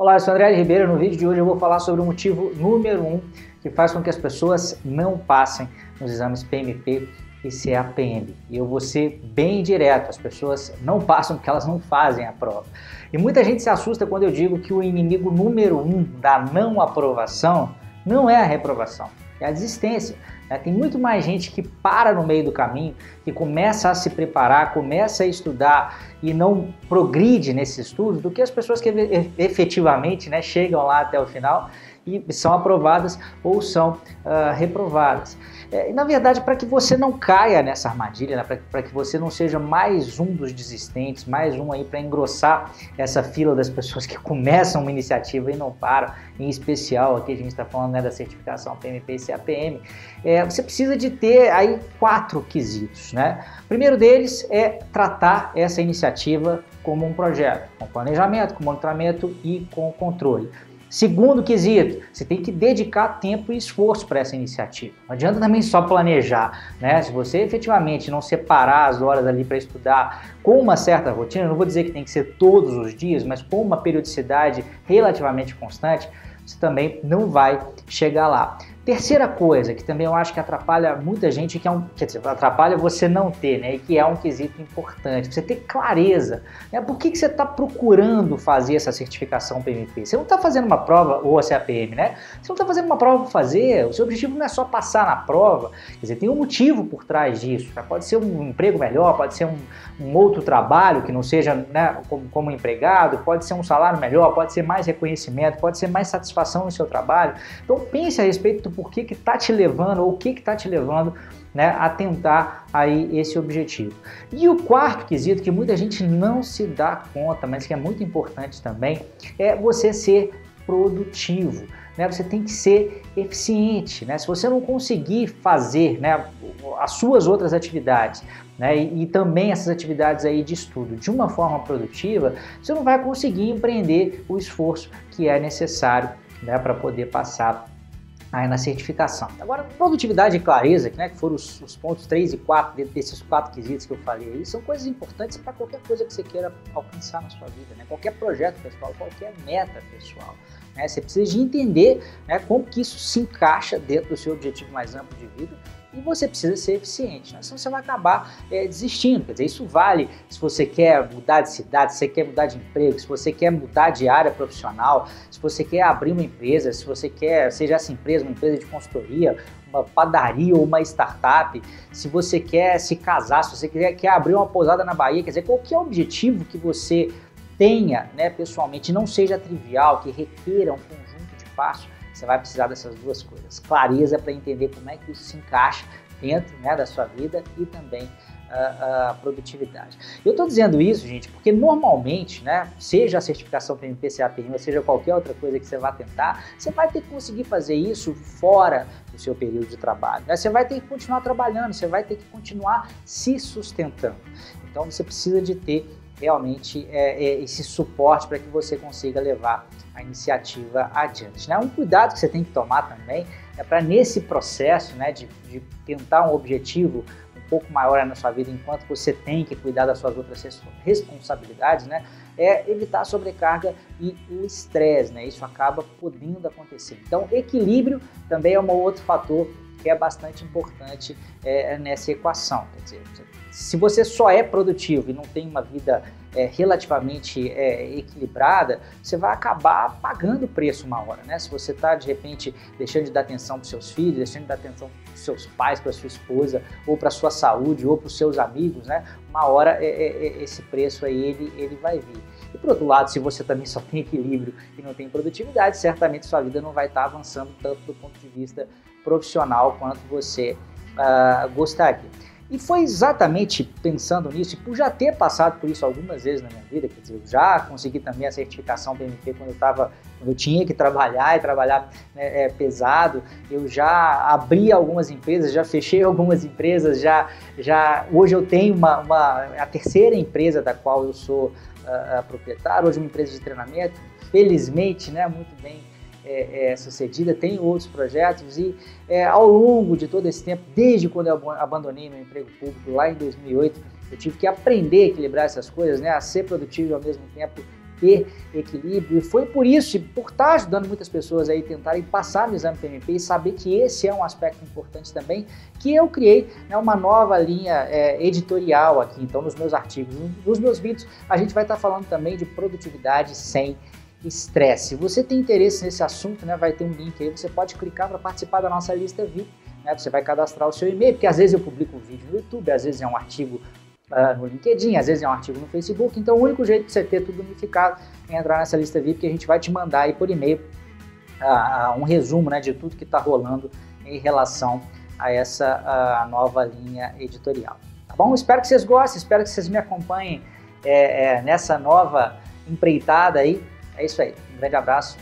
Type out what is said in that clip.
Olá, eu sou André Ribeiro. No vídeo de hoje eu vou falar sobre o motivo número um que faz com que as pessoas não passem nos exames PMP e CAPM. E eu vou ser bem direto, as pessoas não passam porque elas não fazem a prova. E muita gente se assusta quando eu digo que o inimigo número um da não aprovação não é a reprovação, é a desistência. Né? Tem muito mais gente que para no meio do caminho, que começa a se preparar, começa a estudar e não progride nesse estudo do que as pessoas que efetivamente né, chegam lá até o final e são aprovadas ou são uh, reprovadas. É, na verdade, para que você não caia nessa armadilha, né, para que você não seja mais um dos desistentes, mais um aí para engrossar essa fila das pessoas que começam uma iniciativa e não param, em especial aqui a gente está falando né, da certificação PMP e CAPM, é, você precisa de ter aí quatro quesitos. Né? O primeiro deles é tratar essa iniciativa como um projeto, com planejamento, com monitoramento e com controle. Segundo quesito, você tem que dedicar tempo e esforço para essa iniciativa. Não adianta também só planejar, né? Se você efetivamente não separar as horas ali para estudar com uma certa rotina, não vou dizer que tem que ser todos os dias, mas com uma periodicidade relativamente constante, você também não vai chegar lá. Terceira coisa, que também eu acho que atrapalha muita gente, que é um, quer dizer, atrapalha você não ter, né? E que é um quesito importante, você ter clareza. Né? Por que, que você está procurando fazer essa certificação PMP? Você não está fazendo uma prova, ou a CAPM, né? Você não está fazendo uma prova para fazer, o seu objetivo não é só passar na prova, quer dizer, tem um motivo por trás disso. Né? Pode ser um emprego melhor, pode ser um, um outro trabalho que não seja né, como, como empregado, pode ser um salário melhor, pode ser mais reconhecimento, pode ser mais satisfação no seu trabalho. Então pense a respeito do por que está te levando ou o que está te levando né, a tentar aí esse objetivo. E o quarto quesito que muita gente não se dá conta, mas que é muito importante também, é você ser produtivo. Né? Você tem que ser eficiente. Né? Se você não conseguir fazer né, as suas outras atividades né, e, e, também essas atividades aí de estudo de uma forma produtiva, você não vai conseguir empreender o esforço que é necessário né, para poder passar aí na certificação. Agora, produtividade e clareza, né, que foram os, os, pontos 3 e 4 dentro desses quatro quesitos que eu falei aí, são coisas importantes para qualquer coisa que você queira alcançar na sua vida, né? qualquer projeto pessoal, qualquer meta pessoal. Né? Você precisa de entender né, como que isso se encaixa dentro do seu objetivo mais amplo de vida e você precisa ser eficiente, né? senão você vai acabar é, desistindo. Quer dizer, isso vale se você quer mudar de cidade, se você quer mudar de emprego, se você quer mudar de área profissional, se você quer abrir uma empresa, se você quer, seja essa empresa uma empresa de consultoria, uma padaria ou uma startup, se você quer se casar, se você quer, quer abrir uma pousada na Bahia, quer dizer, qualquer objetivo que você tenha né, pessoalmente, não seja trivial, que requeira um conjunto de passos, você vai precisar dessas duas coisas. Clareza para entender como é que isso se encaixa dentro né, da sua vida e também a, a produtividade. Eu estou dizendo isso, gente, porque normalmente, né, seja a certificação PMP, CAPM, seja qualquer outra coisa que você vá tentar, você vai ter que conseguir fazer isso fora do seu período de trabalho. Né? Você vai ter que continuar trabalhando, você vai ter que continuar se sustentando. Então você precisa de ter realmente é, é, esse suporte para que você consiga levar a iniciativa adiante. Né? Um cuidado que você tem que tomar também é para nesse processo né, de, de tentar um objetivo um pouco maior na sua vida, enquanto você tem que cuidar das suas outras responsabilidades, né, é evitar a sobrecarga e o estresse, né? Isso acaba podendo acontecer. Então, equilíbrio também é um outro fator é bastante importante é, nessa equação. Quer dizer, se você só é produtivo e não tem uma vida é, relativamente é, equilibrada, você vai acabar pagando o preço uma hora, né? Se você está de repente deixando de dar atenção para seus filhos, deixando de dar atenção para seus pais, para sua esposa, ou para sua saúde, ou para os seus amigos, né? Uma hora é, é, é, esse preço aí ele, ele vai vir. E por outro lado, se você também só tem equilíbrio e não tem produtividade, certamente sua vida não vai estar tá avançando tanto do ponto de vista profissional quanto você uh, gostaria. E foi exatamente pensando nisso, e por já ter passado por isso algumas vezes na minha vida, quer dizer, eu já consegui também a certificação PMP quando eu estava, quando eu tinha que trabalhar e trabalhar né, é, pesado, eu já abri algumas empresas, já fechei algumas empresas, já, já hoje eu tenho uma, uma a terceira empresa da qual eu sou uh, proprietário, hoje uma empresa de treinamento, felizmente, né, muito bem é, é, sucedida, tem outros projetos e é, ao longo de todo esse tempo, desde quando eu abandonei meu emprego público lá em 2008, eu tive que aprender a equilibrar essas coisas, né, a ser produtivo e ao mesmo tempo ter equilíbrio. E foi por isso, por estar ajudando muitas pessoas aí tentarem passar no exame PMP e saber que esse é um aspecto importante também, que eu criei né, uma nova linha é, editorial aqui, então, nos meus artigos. Nos meus vídeos, a gente vai estar falando também de produtividade sem estresse. Se você tem interesse nesse assunto, né, vai ter um link aí, você pode clicar para participar da nossa lista VIP. Né, você vai cadastrar o seu e-mail, porque às vezes eu publico um vídeo no YouTube, às vezes é um artigo uh, no LinkedIn, às vezes é um artigo no Facebook. Então, o único jeito de você ter tudo unificado é entrar nessa lista VIP que a gente vai te mandar aí por e-mail uh, um resumo né, de tudo que está rolando em relação a essa uh, nova linha editorial. Tá bom? Espero que vocês gostem, espero que vocês me acompanhem é, é, nessa nova empreitada aí. É isso aí. Um grande abraço